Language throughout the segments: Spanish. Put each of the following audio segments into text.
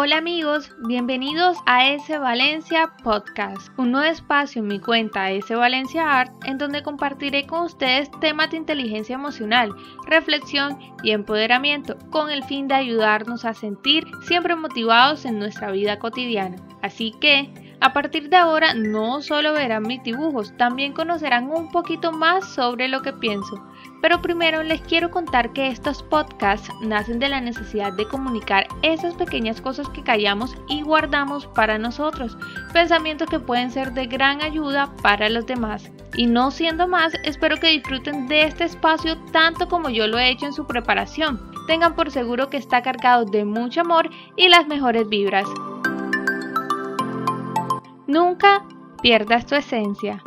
Hola amigos, bienvenidos a S Valencia Podcast, un nuevo espacio en mi cuenta S Valencia Art en donde compartiré con ustedes temas de inteligencia emocional, reflexión y empoderamiento con el fin de ayudarnos a sentir siempre motivados en nuestra vida cotidiana. Así que, a partir de ahora no solo verán mis dibujos, también conocerán un poquito más sobre lo que pienso. Pero primero les quiero contar que estos podcasts nacen de la necesidad de comunicar esas pequeñas cosas que callamos y guardamos para nosotros, pensamientos que pueden ser de gran ayuda para los demás. Y no siendo más, espero que disfruten de este espacio tanto como yo lo he hecho en su preparación. Tengan por seguro que está cargado de mucho amor y las mejores vibras. Nunca pierdas tu esencia.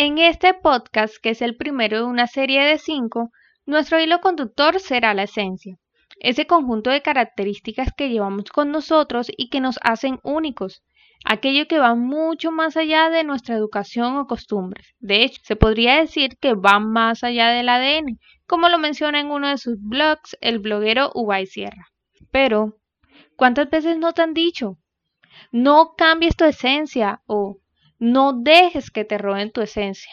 En este podcast, que es el primero de una serie de cinco, nuestro hilo conductor será la esencia, ese conjunto de características que llevamos con nosotros y que nos hacen únicos, aquello que va mucho más allá de nuestra educación o costumbres. De hecho, se podría decir que va más allá del ADN, como lo menciona en uno de sus blogs el bloguero Ubay Sierra. Pero, ¿cuántas veces no te han dicho? No cambies tu esencia o no dejes que te roben tu esencia.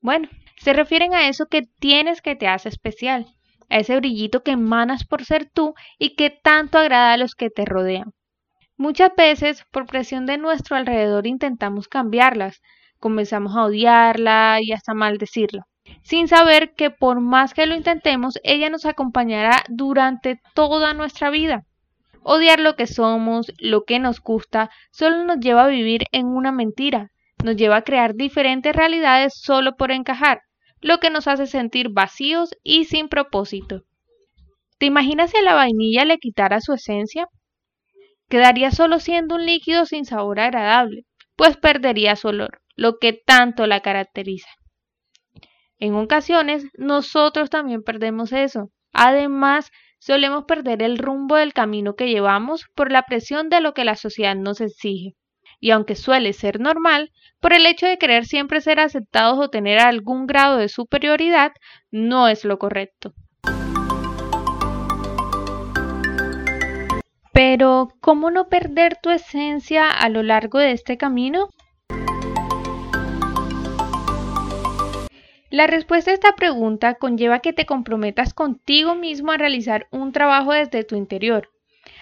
Bueno, se refieren a eso que tienes que te hace especial, a ese brillito que emanas por ser tú y que tanto agrada a los que te rodean. Muchas veces, por presión de nuestro alrededor, intentamos cambiarlas, comenzamos a odiarla y hasta maldecirla, sin saber que por más que lo intentemos, ella nos acompañará durante toda nuestra vida. Odiar lo que somos, lo que nos gusta, solo nos lleva a vivir en una mentira, nos lleva a crear diferentes realidades solo por encajar, lo que nos hace sentir vacíos y sin propósito. ¿Te imaginas si a la vainilla le quitara su esencia? Quedaría solo siendo un líquido sin sabor agradable, pues perdería su olor, lo que tanto la caracteriza. En ocasiones, nosotros también perdemos eso. Además, solemos perder el rumbo del camino que llevamos por la presión de lo que la sociedad nos exige. Y aunque suele ser normal, por el hecho de querer siempre ser aceptados o tener algún grado de superioridad, no es lo correcto. Pero, ¿cómo no perder tu esencia a lo largo de este camino? La respuesta a esta pregunta conlleva que te comprometas contigo mismo a realizar un trabajo desde tu interior.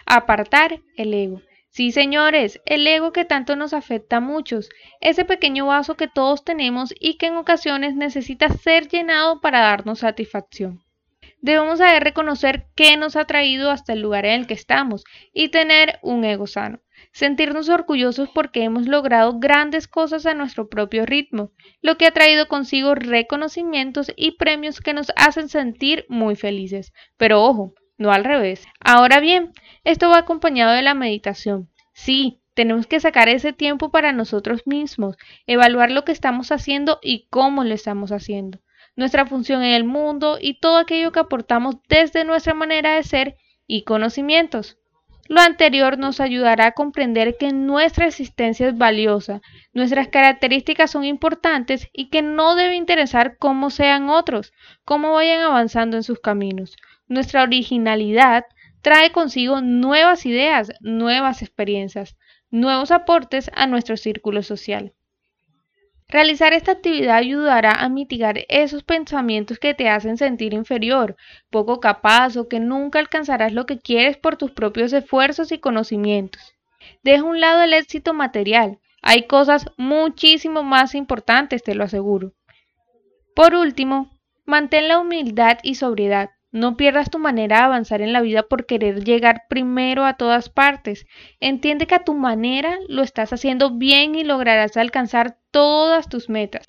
Apartar el ego. Sí, señores, el ego que tanto nos afecta a muchos, ese pequeño vaso que todos tenemos y que en ocasiones necesita ser llenado para darnos satisfacción. Debemos saber reconocer qué nos ha traído hasta el lugar en el que estamos y tener un ego sano sentirnos orgullosos porque hemos logrado grandes cosas a nuestro propio ritmo, lo que ha traído consigo reconocimientos y premios que nos hacen sentir muy felices. Pero ojo, no al revés. Ahora bien, esto va acompañado de la meditación. Sí, tenemos que sacar ese tiempo para nosotros mismos, evaluar lo que estamos haciendo y cómo lo estamos haciendo, nuestra función en el mundo y todo aquello que aportamos desde nuestra manera de ser y conocimientos. Lo anterior nos ayudará a comprender que nuestra existencia es valiosa, nuestras características son importantes y que no debe interesar cómo sean otros, cómo vayan avanzando en sus caminos. Nuestra originalidad trae consigo nuevas ideas, nuevas experiencias, nuevos aportes a nuestro círculo social. Realizar esta actividad ayudará a mitigar esos pensamientos que te hacen sentir inferior, poco capaz o que nunca alcanzarás lo que quieres por tus propios esfuerzos y conocimientos. Deja a un lado el éxito material. Hay cosas muchísimo más importantes, te lo aseguro. Por último, mantén la humildad y sobriedad. No pierdas tu manera de avanzar en la vida por querer llegar primero a todas partes. Entiende que a tu manera lo estás haciendo bien y lograrás alcanzar todas tus metas.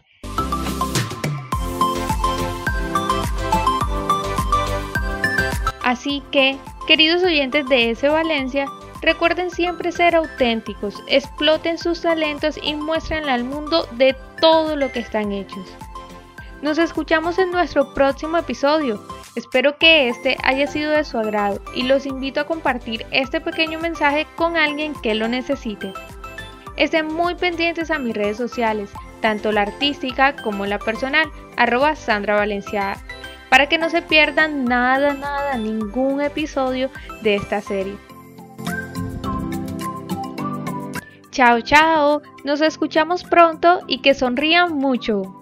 Así que, queridos oyentes de ese Valencia, recuerden siempre ser auténticos, exploten sus talentos y muéstrenle al mundo de todo lo que están hechos. Nos escuchamos en nuestro próximo episodio. Espero que este haya sido de su agrado y los invito a compartir este pequeño mensaje con alguien que lo necesite. Estén muy pendientes a mis redes sociales, tanto la artística como la personal, arroba Sandra Valencia. para que no se pierdan nada, nada, ningún episodio de esta serie. Chao, chao, nos escuchamos pronto y que sonrían mucho.